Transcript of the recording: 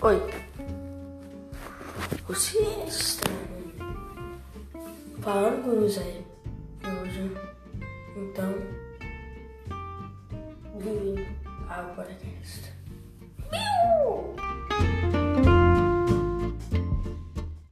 Oi. Você está falando com o Zé hoje. Então, bem ao podcast.